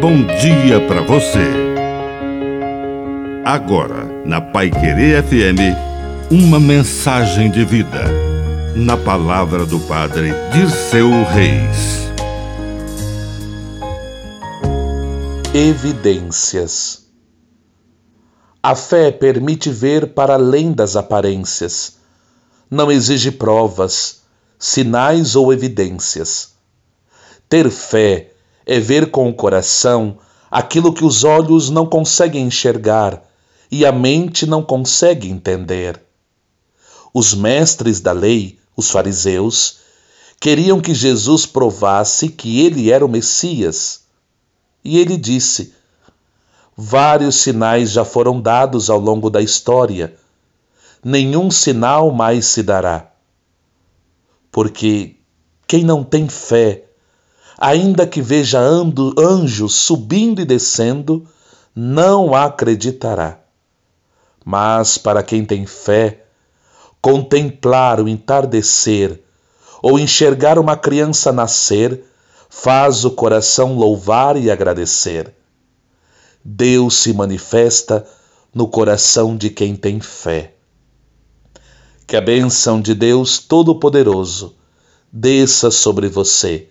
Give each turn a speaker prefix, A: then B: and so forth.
A: bom dia para você. Agora, na Pai Querer FM, uma mensagem de vida. Na palavra do Padre Dirceu Reis.
B: Evidências. A fé permite ver para além das aparências. Não exige provas, sinais ou evidências. Ter fé é ver com o coração aquilo que os olhos não conseguem enxergar e a mente não consegue entender. Os mestres da lei, os fariseus, queriam que Jesus provasse que ele era o Messias. E ele disse: Vários sinais já foram dados ao longo da história. Nenhum sinal mais se dará. Porque quem não tem fé ainda que veja anjos subindo e descendo, não acreditará. Mas para quem tem fé, contemplar o entardecer ou enxergar uma criança nascer faz o coração louvar e agradecer. Deus se manifesta no coração de quem tem fé. Que a bênção de Deus Todo-Poderoso desça sobre você